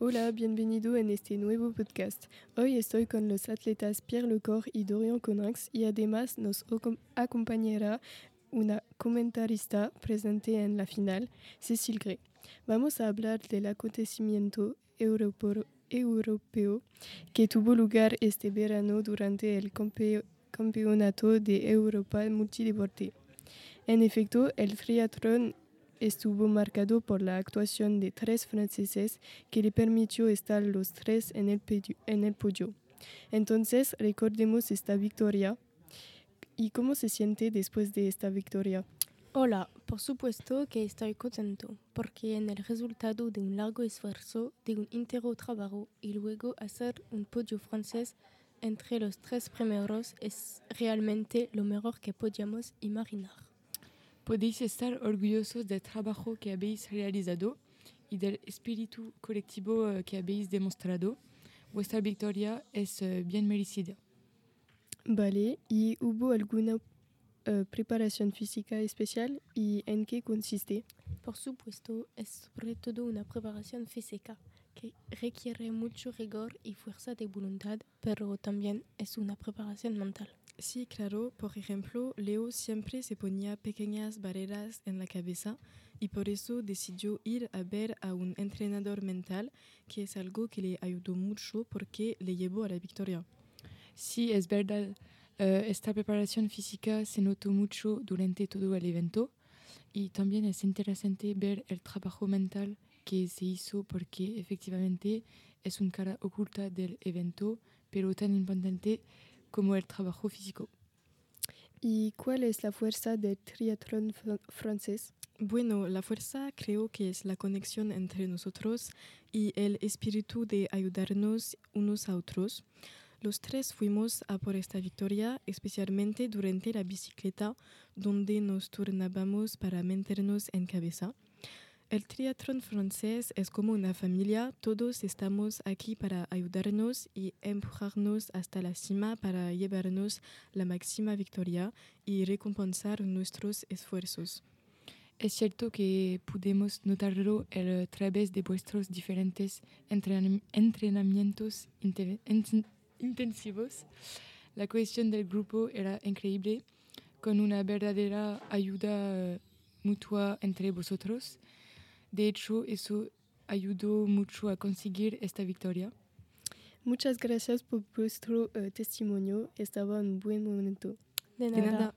Hola, bienvenido en este nuevo podcast. Hoy estoy con los atletas Pierre Lecor y Dorian Conrax y además nos acompañará una comentarista presente en la final, Cécile Gray. Vamos a hablar del acontecimiento europeo, que tuvo lugar este verano durante el Campeonato de Europa Multideporte. En efecto, el triatlón estuvo marcado por la actuación de tres franceses que le permitió estar los tres en el, podio. Entonces, recordemos esta victoria. ¿Y cómo se siente después de esta victoria? Hola, por supuesto que estoy contento, porque en el resultado de un largo esfuerzo, de un entero trabajo y luego hacer un podio francés entre los tres primeros es realmente lo mejor que podíamos imaginar. Podéis estar orgullosos del trabajo que habéis realizado y del espíritu colectivo eh, que habéis demostrado. Vuestra victoria es eh, bien merecida. Vale, ¿y hubo alguna uh, preparación física especial y en qué consiste? Por supuesto, es sobre todo una preparación física que requiere mucho rigor y fuerza de voluntad, pero también es una preparación mental. Sí, claro. Por ejemplo, Leo siempre se ponía pequeñas barreras en la cabeza y por eso decidió ir a ver a un entrenador mental, que es algo que le ayudó mucho porque le llevó a la victoria. Sí, es verdad. Uh, esta preparación física se notó mucho durante todo el evento y también es interesante ver el trabajo mental que se hizo porque efectivamente es una cara oculta del evento, pero tan importante como el trabajo físico. ¿Y cuál es la fuerza del triatlón francés? Bueno, la fuerza creo que es la conexión entre nosotros y el espíritu de ayudarnos unos a otros. Los tres fuimos a por esta victoria, especialmente durante la bicicleta, donde nos turnábamos para meternos en cabeza. El triatlón francés es como una familia, todos estamos aquí para ayudarnos y empujarnos hasta la cima para llevarnos la máxima victoria y recompensar nuestros esfuerzos. Es cierto que pudimos notarlo a través de vuestros diferentes entrenamientos intensivos. La cohesión del grupo era increíble, con una verdadera ayuda mutua entre vosotros. De hecho, eso ayudó mucho a conseguir esta victoria. Muchas gracias por vuestro uh, testimonio. Estaba un buen momento. De nada. De nada.